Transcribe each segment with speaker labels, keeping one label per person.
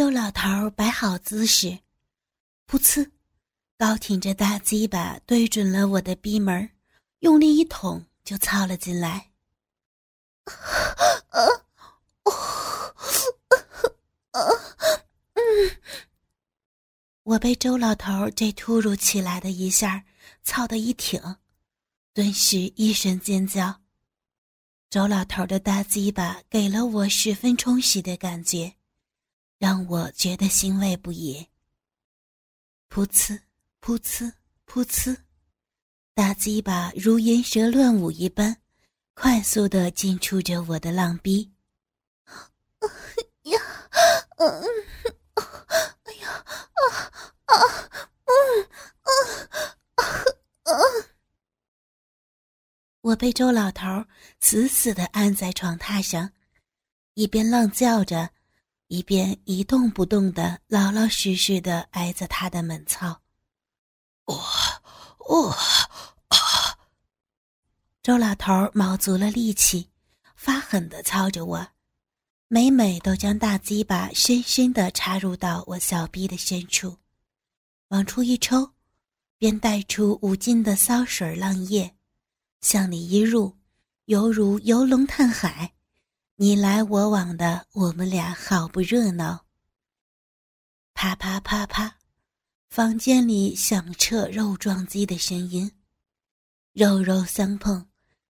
Speaker 1: 周老头摆好姿势，噗呲，高挺着大鸡巴对准了我的逼门，用力一捅就操了进来。我被周老头这突如其来的一下操的一挺，顿时一声尖叫。周老头的大鸡巴给了我十分充实的感觉，让我觉得欣慰不已。噗呲，噗呲，噗呲，大鸡巴如银蛇乱舞一般，快速的进出着我的浪逼。呀，嗯，哎呀，啊啊，嗯，啊啊啊！我被周老头死死的按在床榻上，一边浪叫着，一边一动不动的老老实实的挨着他的门操。我我啊！周老头卯足了力气，发狠的操着我，每每都将大鸡巴深深的插入到我小臂的深处，往出一抽，便带出无尽的骚水浪液。向里一入，犹如游龙探海，你来我往的，我们俩好不热闹。啪啪啪啪，房间里响彻肉撞击的声音，肉肉相碰，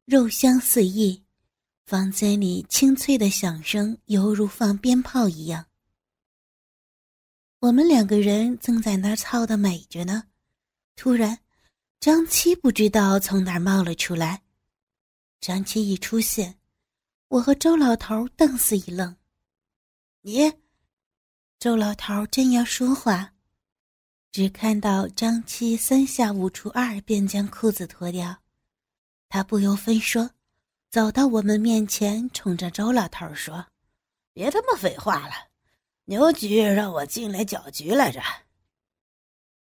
Speaker 1: 肉香四溢，房间里清脆的响声犹如放鞭炮一样。我们两个人正在那儿操的美着呢，突然。张七不知道从哪儿冒了出来，张七一出现，我和周老头瞪死一愣。你，周老头正要说话，只看到张七三下五除二便将裤子脱掉，他不由分说，走到我们面前，冲着周老头说：“
Speaker 2: 别他妈废话了，牛局让我进来搅局来着。”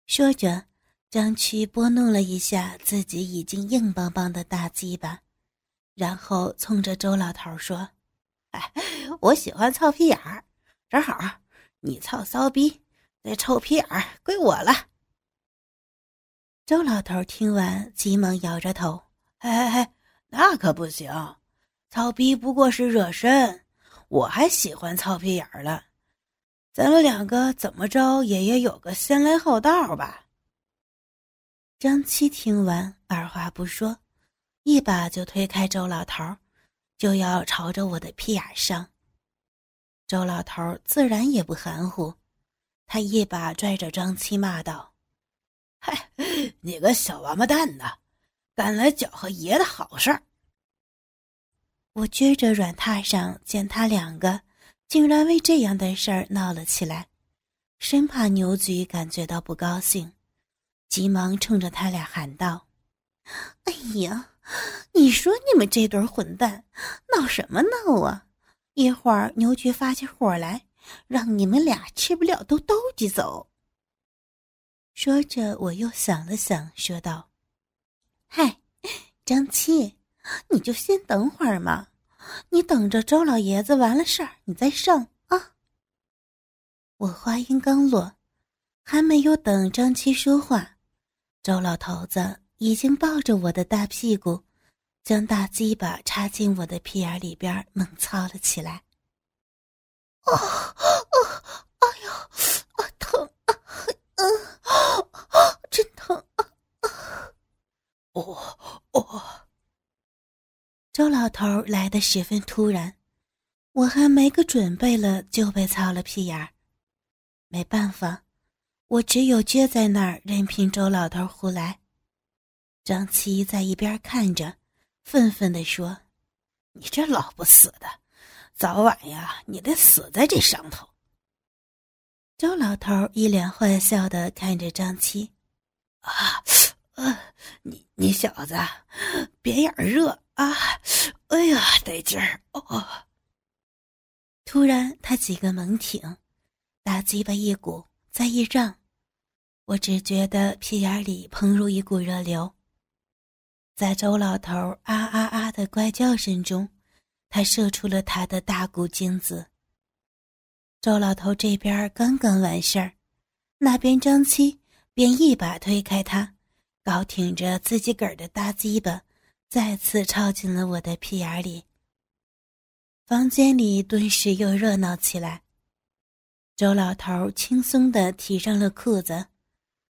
Speaker 1: 说着。张七拨弄了一下自己已经硬邦邦的大鸡巴，然后冲着周老头说：“
Speaker 2: 哎，我喜欢操屁眼儿，正好你操骚逼，那臭屁眼儿归我了。”
Speaker 1: 周老头听完，急忙摇着头：“
Speaker 2: 哎哎，那可不行，操逼不过是热身，我还喜欢操屁眼儿了。咱们两个怎么着也也有个先来后到吧。”
Speaker 1: 张七听完，二话不说，一把就推开周老头，就要朝着我的屁眼上。周老头自然也不含糊，他一把拽着张七，骂道：“
Speaker 2: 嗨，你个小王八蛋呐，敢来搅和爷的好事儿！”
Speaker 1: 我撅着软榻上，见他两个竟然为这样的事儿闹了起来，生怕牛局感觉到不高兴。急忙冲着他俩喊道：“哎呀，你说你们这对混蛋闹什么闹啊？一会儿牛局发起火来，让你们俩吃不了都兜起走。”说着，我又想了想，说道：“嗨，张七，你就先等会儿嘛，你等着周老爷子完了事儿，你再上啊。”我话音刚落，还没有等张七说话。周老头子已经抱着我的大屁股，将大鸡巴插进我的屁眼里边，猛操了起来。啊啊！哎呦，啊疼！嗯啊，真疼！啊！
Speaker 2: 哦哦！
Speaker 1: 周老头来的十分突然，我还没个准备了，就被操了屁眼。没办法。我只有撅在那儿，任凭周老头胡来。张七在一边看着，愤愤地说：“
Speaker 2: 你这老不死的，早晚呀，你得死在这上头。”
Speaker 1: 周老头一脸坏笑的看着张七：“
Speaker 2: 啊，呃，你你小子，别眼热啊！哎呀，得劲儿哦！”
Speaker 1: 突然，他几个猛挺，大鸡巴一鼓。再一让，我只觉得屁眼里喷入一股热流。在周老头啊啊啊的怪叫声中，他射出了他的大股精子。周老头这边刚刚完事儿，那边张七便一把推开他，高挺着自己个儿的大鸡巴，再次插进了我的屁眼里。房间里顿时又热闹起来。周老头轻松地提上了裤子，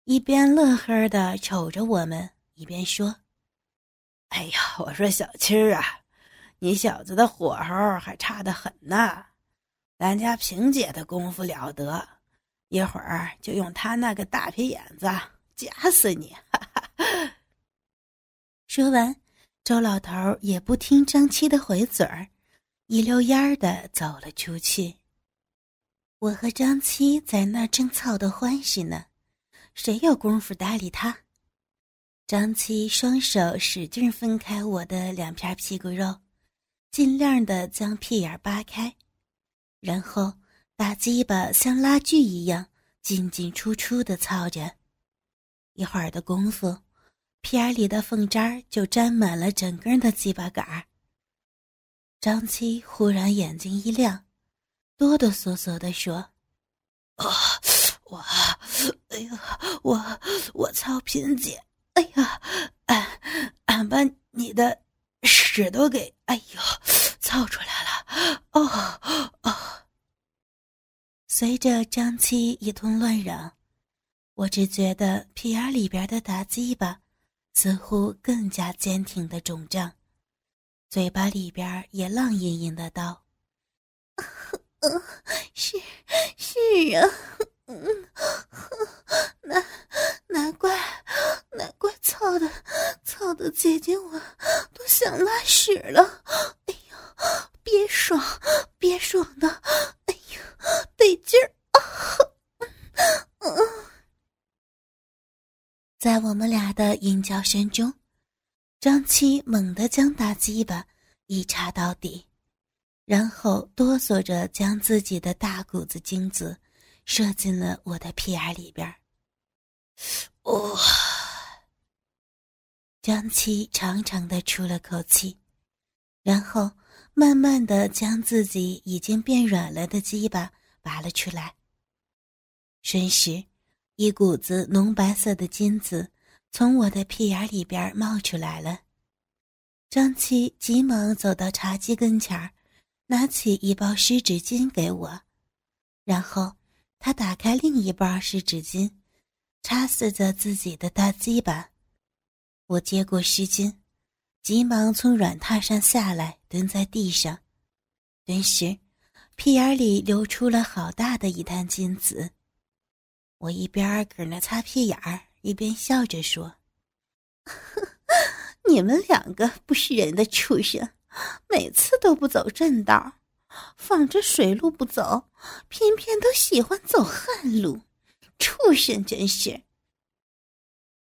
Speaker 1: 一边乐呵地瞅着我们，一边说：“
Speaker 2: 哎呀，我说小七儿啊，你小子的火候还差得很呢。”咱家萍姐的功夫了得，一会儿就用她那个大皮眼子夹死你！哈哈。
Speaker 1: 说完，周老头也不听张七的回嘴儿，一溜烟儿的走了出去。我和张七在那正操得欢喜呢，谁有功夫搭理他？张七双手使劲分开我的两片屁股肉，尽量的将屁眼扒开。然后大鸡巴像拉锯一样进进出出的操着，一会儿的功夫，屁眼里的缝渣就沾满了整根的鸡巴杆儿。张七忽然眼睛一亮，哆哆嗦嗦地说：“
Speaker 2: 啊，我，哎呀，我我操贫姐，哎呀，俺俺把你的屎都给，哎呦，操出来了，哦哦。”
Speaker 1: 随着张七一通乱嚷，我只觉得屁眼里边的大鸡巴似乎更加坚挺的肿胀，嘴巴里边也浪吟吟的道：“ 是是啊，难难怪难怪操的操的姐姐我都想拉屎了，哎呦，别爽别爽的，哎呦！”得劲儿啊！在我们俩的吟叫声中，张七猛地将大鸡巴一插到底，然后哆嗦着将自己的大股子精子射进了我的屁眼里边。哇！张七长长的出了口气，然后慢慢的将自己已经变软了的鸡巴。拔了出来。瞬时，一股子浓白色的金子从我的屁眼里边冒出来了。张七急忙走到茶几跟前儿，拿起一包湿纸巾给我，然后他打开另一半湿纸巾，擦拭着自己的大鸡巴。我接过湿巾，急忙从软榻上下来，蹲在地上，顿时。屁眼里流出了好大的一滩金子，我一边搁那擦屁眼儿，一边笑着说：“ 你们两个不是人的畜生，每次都不走正道，放着水路不走，偏偏都喜欢走旱路，畜生真是。”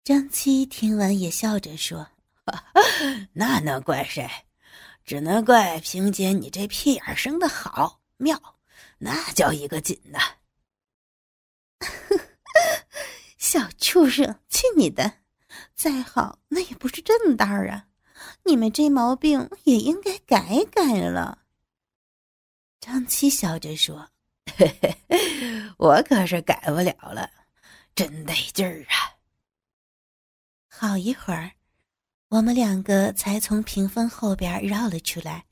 Speaker 1: 张七听完也笑着说：“
Speaker 2: 那能怪谁？只能怪萍姐你这屁眼生的好。”妙，那叫一个紧呐！
Speaker 1: 小畜生，去你的！再好，那也不是正道啊！你们这毛病也应该改改了。
Speaker 2: 张七笑着说：“嘿嘿，我可是改不了了，真得劲儿啊！”
Speaker 1: 好一会儿，我们两个才从屏风后边绕了出来。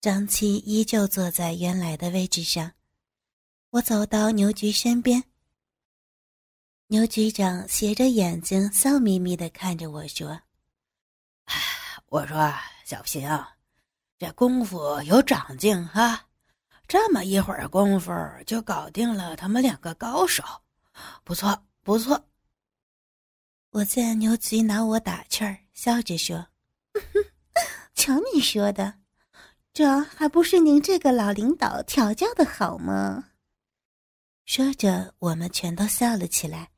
Speaker 1: 张七依旧坐在原来的位置上，我走到牛局身边。牛局长斜着眼睛，笑眯眯的看着我说：“
Speaker 2: 我说小平，这功夫有长进哈，这么一会儿功夫就搞定了他们两个高手，不错不错。”
Speaker 1: 我见牛局拿我打趣儿，笑着说：“瞧你说的。”这还不是您这个老领导调教的好吗？说着，我们全都笑了起来。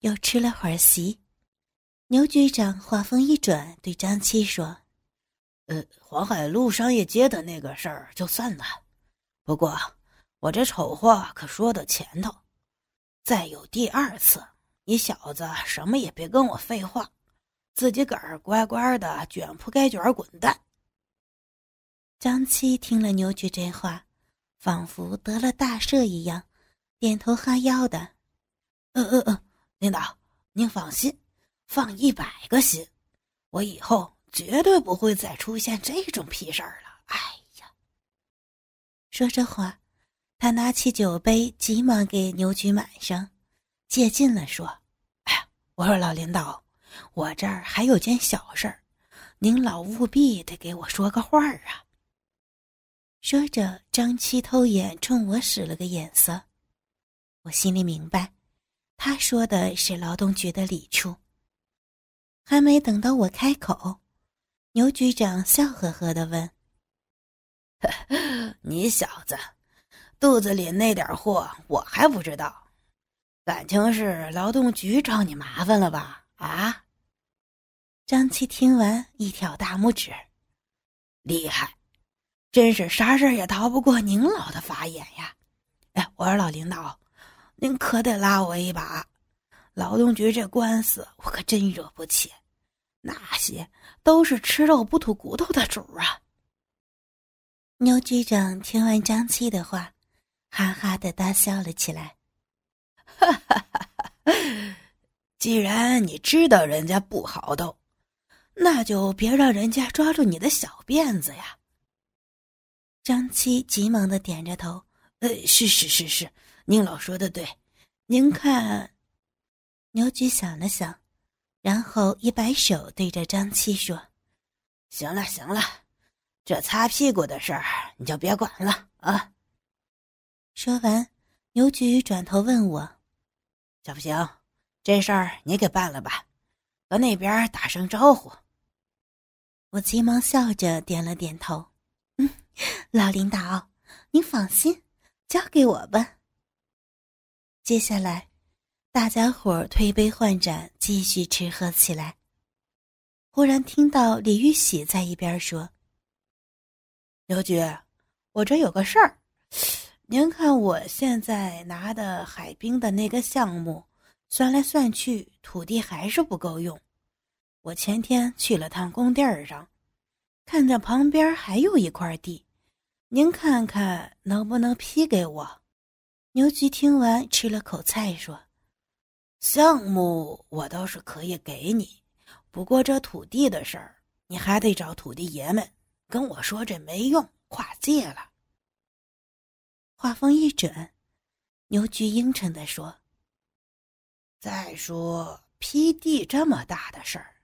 Speaker 1: 又吃了会儿席，牛局长话锋一转，对张七说：“
Speaker 2: 黄海路商业街的那个事儿就算了，不过我这丑话可说到前头，再有第二次，你小子什么也别跟我废话，自己个儿乖乖的卷铺盖卷滚蛋。”
Speaker 1: 张七听了牛局这话，仿佛得了大赦一样，点头哈腰的。
Speaker 2: 嗯嗯嗯，领导您放心，放一百个心，我以后绝对不会再出现这种屁事儿了。哎呀！
Speaker 1: 说着话，他拿起酒杯，急忙给牛局满上，接近了说：“
Speaker 2: 哎呀，我说老领导，我这儿还有件小事儿，您老务必得给我说个话儿啊。”
Speaker 1: 说着，张七偷眼冲我使了个眼色，我心里明白。他说的是劳动局的李处。还没等到我开口，牛局长笑呵呵的问：“
Speaker 2: 你小子肚子里那点货我还不知道，感情是劳动局找你麻烦了吧？”啊！
Speaker 1: 张七听完一挑大拇指：“
Speaker 2: 厉害，真是啥事也逃不过您老的法眼呀！”哎，我说老领导。您可得拉我一把，劳动局这官司我可真惹不起，那些都是吃肉不吐骨头的主啊。
Speaker 1: 牛局长听完张七的话，哈哈的大笑了起来。
Speaker 2: 哈哈哈哈既然你知道人家不好斗，那就别让人家抓住你的小辫子呀。
Speaker 1: 张七急忙的点着头，
Speaker 2: 呃，是是是是。宁老说的对，您看，
Speaker 1: 牛局想了想，然后一摆手，对着张七说：“
Speaker 2: 行了行了，这擦屁股的事儿你就别管了啊。”
Speaker 1: 说完，牛局转头问我：“
Speaker 2: 小不行？这事儿你给办了吧，和那边打声招呼。”
Speaker 1: 我急忙笑着点了点头：“嗯，老领导，您放心，交给我吧。”接下来，大家伙推杯换盏，继续吃喝起来。忽然听到李玉喜在一边说：“
Speaker 2: 刘局，我这有个事儿，您看我现在拿的海滨的那个项目，算来算去，土地还是不够用。我前天去了趟工地儿上，看着旁边还有一块地，您看看能不能批给我？”
Speaker 1: 牛局听完，吃了口菜，说：“
Speaker 2: 项目我倒是可以给你，不过这土地的事儿，你还得找土地爷们。跟我说这没用，跨界了。”
Speaker 1: 话锋一转，牛局阴沉的说：“
Speaker 2: 再说批地这么大的事儿，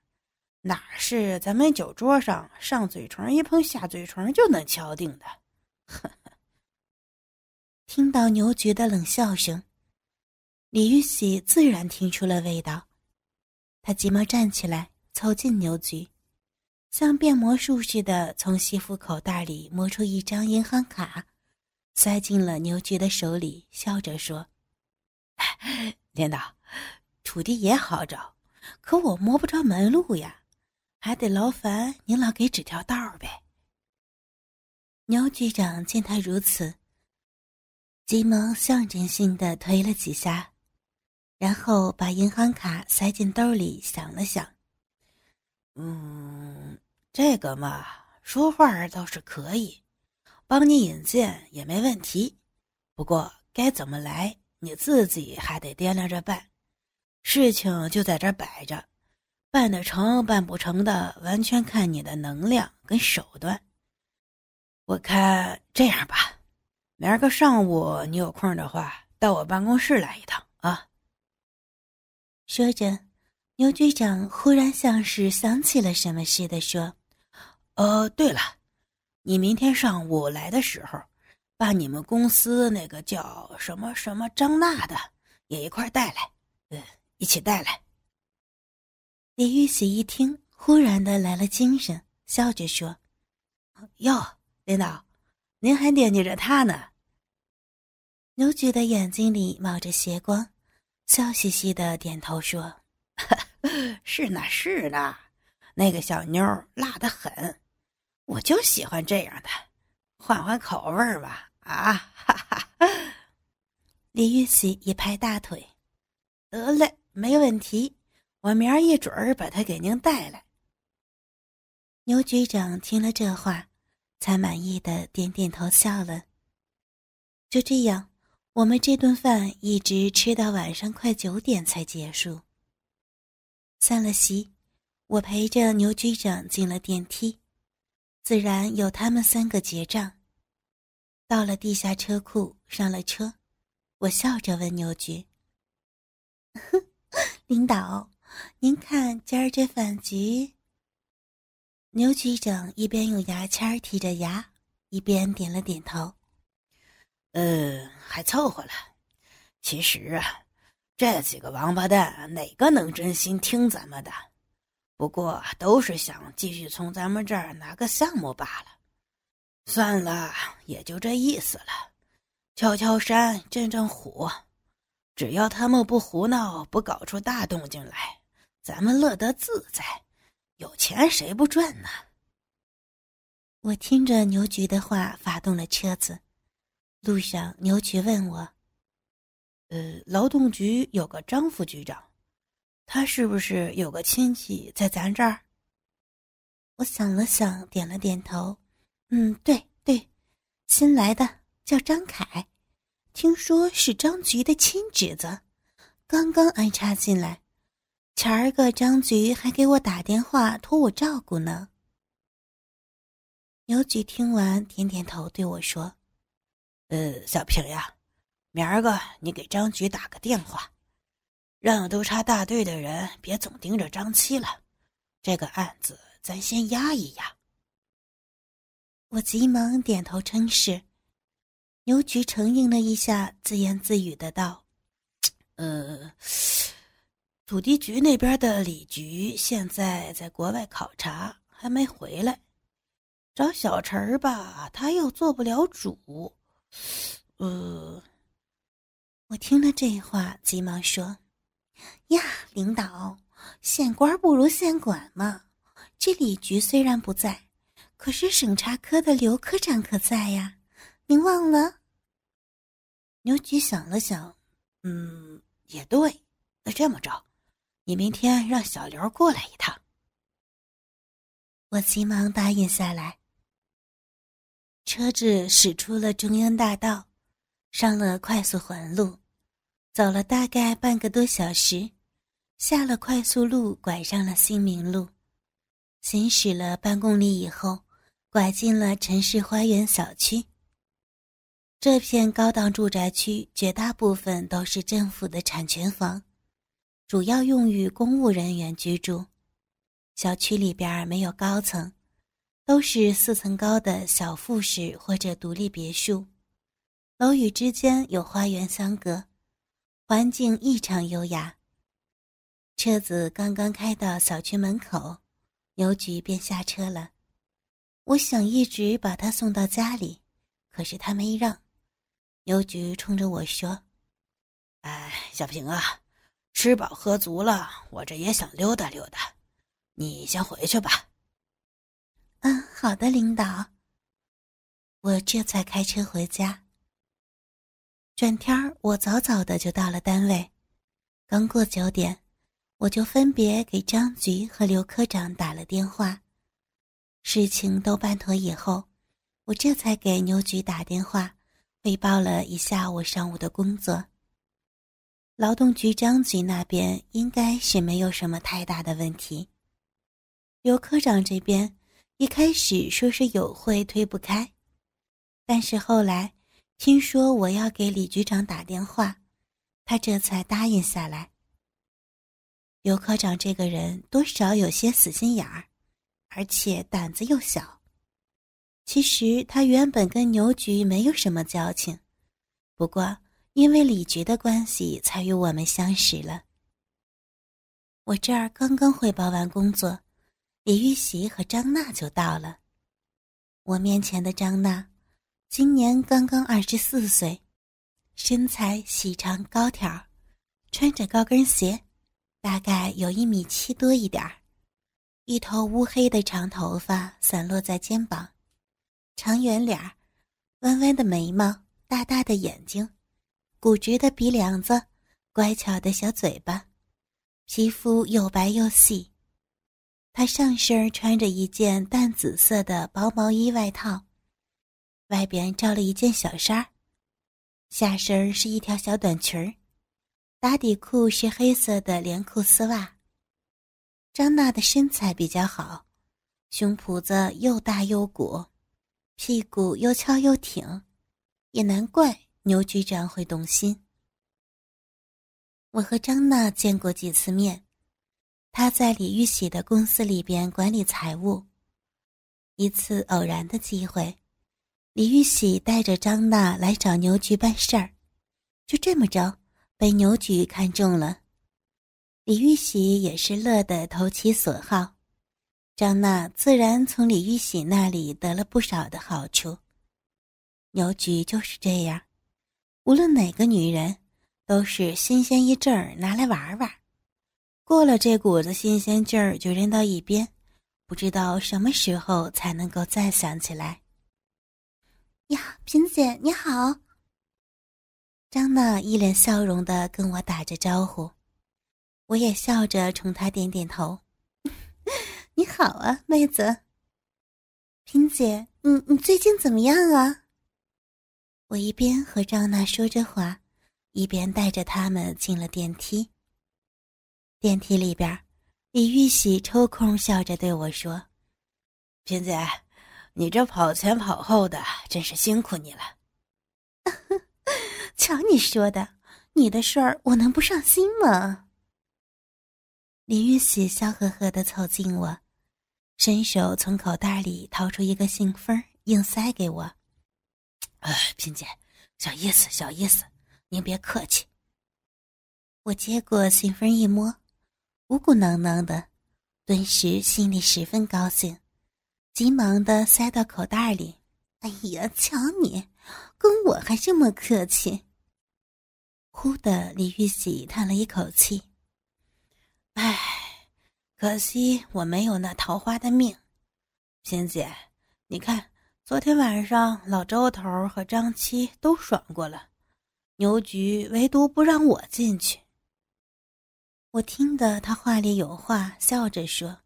Speaker 2: 哪是咱们酒桌上上嘴唇一碰下嘴唇就能敲定的？”呵。
Speaker 1: 听到牛局的冷笑声，李玉玺自然听出了味道。他急忙站起来，凑近牛局，像变魔术似的从西服口袋里摸出一张银行卡，塞进了牛局的手里，笑着说：“
Speaker 2: 领导，土地也好找，可我摸不着门路呀，还得劳烦您老给指条道呗。”
Speaker 1: 牛局长见他如此。急忙象征性的推了几下，然后把银行卡塞进兜里，想了想，
Speaker 2: 嗯，这个嘛，说话倒是可以，帮你引荐也没问题。不过该怎么来，你自己还得掂量着办。事情就在这摆着，办得成办不成的，完全看你的能量跟手段。我看这样吧。明儿个上午你有空的话，到我办公室来一趟啊。
Speaker 1: 说着，牛局长忽然像是想起了什么似的说：“
Speaker 2: 呃，对了，你明天上午来的时候，把你们公司那个叫什么什么张娜的也一块带来，嗯，一起带来。”
Speaker 1: 李玉喜一听，忽然的来了精神，笑着说：“
Speaker 2: 哟，领导。”您还惦记着他呢。
Speaker 1: 牛局的眼睛里冒着邪光，笑嘻嘻的点头说：“
Speaker 2: 是呢，是呢，那个小妞辣得很，我就喜欢这样的，换换口味吧。”啊，哈哈！
Speaker 1: 李玉玺一拍大腿：“
Speaker 2: 得嘞，没问题，我明儿一准儿把他给您带来。”
Speaker 1: 牛局长听了这话。才满意的点点头，笑了。就这样，我们这顿饭一直吃到晚上快九点才结束。散了席，我陪着牛局长进了电梯，自然由他们三个结账。到了地下车库，上了车，我笑着问牛局：“ 领导，您看今儿这饭局？”牛局长一边用牙签剔着牙，一边点了点头：“
Speaker 2: 呃，还凑合了。其实啊。”这几个王八蛋，哪个能真心听咱们的？不过都是想继续从咱们这儿拿个项目罢了。算了，也就这意思了。敲敲山，震震虎，只要他们不胡闹，不搞出大动静来，咱们乐得自在。有钱谁不赚呢？
Speaker 1: 我听着牛局的话，发动了车子。路上，牛局问我。
Speaker 2: 呃，劳动局有个张副局长，他是不是有个亲戚在咱这儿？
Speaker 1: 我想了想，点了点头。嗯，对对，新来的叫张凯，听说是张局的亲侄子，刚刚安插进来。前儿个张局还给我打电话托我照顾呢。牛局听完点点头，对我说：“
Speaker 2: 呃，小平呀。”明儿个你给张局打个电话，让督察大队的人别总盯着张七了，这个案子咱先压一压。
Speaker 1: 我急忙点头称是。牛局承应了一下，自言自语的道：“
Speaker 2: 呃，土地局那边的李局现在在国外考察，还没回来。找小陈儿吧，他又做不了主。呃。”
Speaker 1: 我听了这话，急忙说：“呀，领导，县官不如县管嘛。这李局虽然不在，可是审查科的刘科长可在呀。您忘了？”
Speaker 2: 牛局想了想，嗯，也对。那这么着，你明天让小刘过来一趟。
Speaker 1: 我急忙答应下来。车子驶出了中央大道。上了快速环路，走了大概半个多小时，下了快速路，拐上了新民路。行驶了半公里以后，拐进了城市花园小区。这片高档住宅区绝大部分都是政府的产权房，主要用于公务人员居住。小区里边没有高层，都是四层高的小复式或者独立别墅。楼宇之间有花园相隔，环境异常优雅。车子刚刚开到小区门口，牛局便下车了。我想一直把他送到家里，可是他没让。牛局冲着我说：“
Speaker 2: 哎，小平啊，吃饱喝足了，我这也想溜达溜达，你先回去吧。”
Speaker 1: 嗯，好的，领导。我这才开车回家。转天儿，我早早的就到了单位。刚过九点，我就分别给张局和刘科长打了电话。事情都办妥以后，我这才给牛局打电话，汇报了一下我上午的工作。劳动局张局那边应该是没有什么太大的问题。刘科长这边一开始说是有会推不开，但是后来。听说我要给李局长打电话，他这才答应下来。刘科长这个人多少有些死心眼儿，而且胆子又小。其实他原本跟牛局没有什么交情，不过因为李局的关系，才与我们相识了。我这儿刚刚汇报完工作，李玉玺和张娜就到了。我面前的张娜。今年刚刚二十四岁，身材细长高挑，穿着高跟鞋，大概有一米七多一点儿，一头乌黑的长头发散落在肩膀，长圆脸儿，弯弯的眉毛，大大的眼睛，鼓直的鼻梁子，乖巧的小嘴巴，皮肤又白又细。她上身穿着一件淡紫色的薄毛衣外套。外边罩了一件小衫，下身是一条小短裙儿，打底裤是黑色的连裤丝袜。张娜的身材比较好，胸脯子又大又鼓，屁股又翘又挺，也难怪牛局长会动心。我和张娜见过几次面，他在李玉玺的公司里边管理财务。一次偶然的机会，李玉玺带着张娜来找牛局办事儿，就这么着被牛局看中了。李玉玺也是乐得投其所好，张娜自然从李玉玺那里得了不少的好处。牛局就是这样，无论哪个女人。都是新鲜一阵儿拿来玩玩，过了这股子新鲜劲儿就扔到一边，不知道什么时候才能够再想起来。呀，萍姐你好。张娜一脸笑容的跟我打着招呼，我也笑着冲她点点头。你好啊，妹子。萍姐，你你最近怎么样啊？我一边和张娜说着话。一边带着他们进了电梯。电梯里边，李玉玺抽空笑着对我说：“
Speaker 2: 萍姐，你这跑前跑后的，真是辛苦你了。”
Speaker 1: 瞧你说的，你的事儿我能不上心吗？李玉玺笑呵呵的凑近我，伸手从口袋里掏出一个信封，硬塞给我。
Speaker 2: “哎，萍姐，小意思，小意思。”您别客气。
Speaker 1: 我接过信封一摸，鼓鼓囊囊的，顿时心里十分高兴，急忙的塞到口袋里。哎呀，瞧你，跟我还这么客气。忽的，李玉玺叹了一口气：“
Speaker 2: 唉，可惜我没有那桃花的命。萍姐，你看，昨天晚上老周头和张七都爽过了。”牛局唯独不让我进去。
Speaker 1: 我听得他话里有话，笑着说：“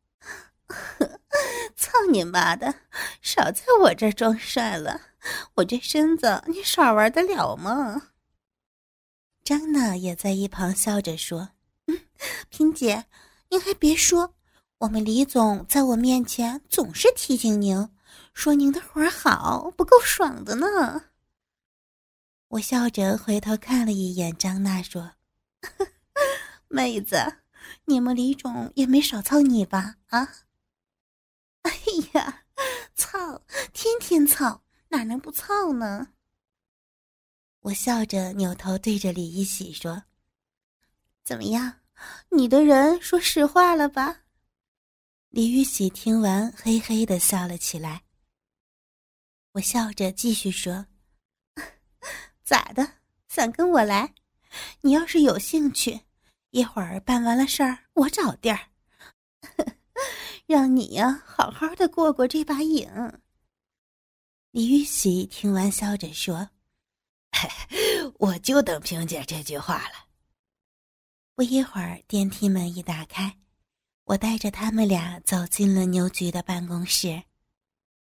Speaker 1: 操你妈的，少在我这儿装帅了！我这身子你耍玩得了吗？”张娜也在一旁笑着说：“嗯萍姐，您还别说，我们李总在我面前总是提醒您，说您的活好，不够爽的呢。”我笑着回头看了一眼张娜，说呵：“妹子，你们李总也没少操你吧？啊？哎呀，操，天天操，哪能不操呢？”我笑着扭头对着李一喜说：“怎么样，你的人说实话了吧？”李玉喜听完，嘿嘿的笑了起来。我笑着继续说。咋的？想跟我来？你要是有兴趣，一会儿办完了事儿，我找地儿，让你呀好好的过过这把瘾。李玉玺听完，笑着说：“
Speaker 2: 我就等萍姐这句话了。”
Speaker 1: 不一会儿，电梯门一打开，我带着他们俩走进了牛局的办公室。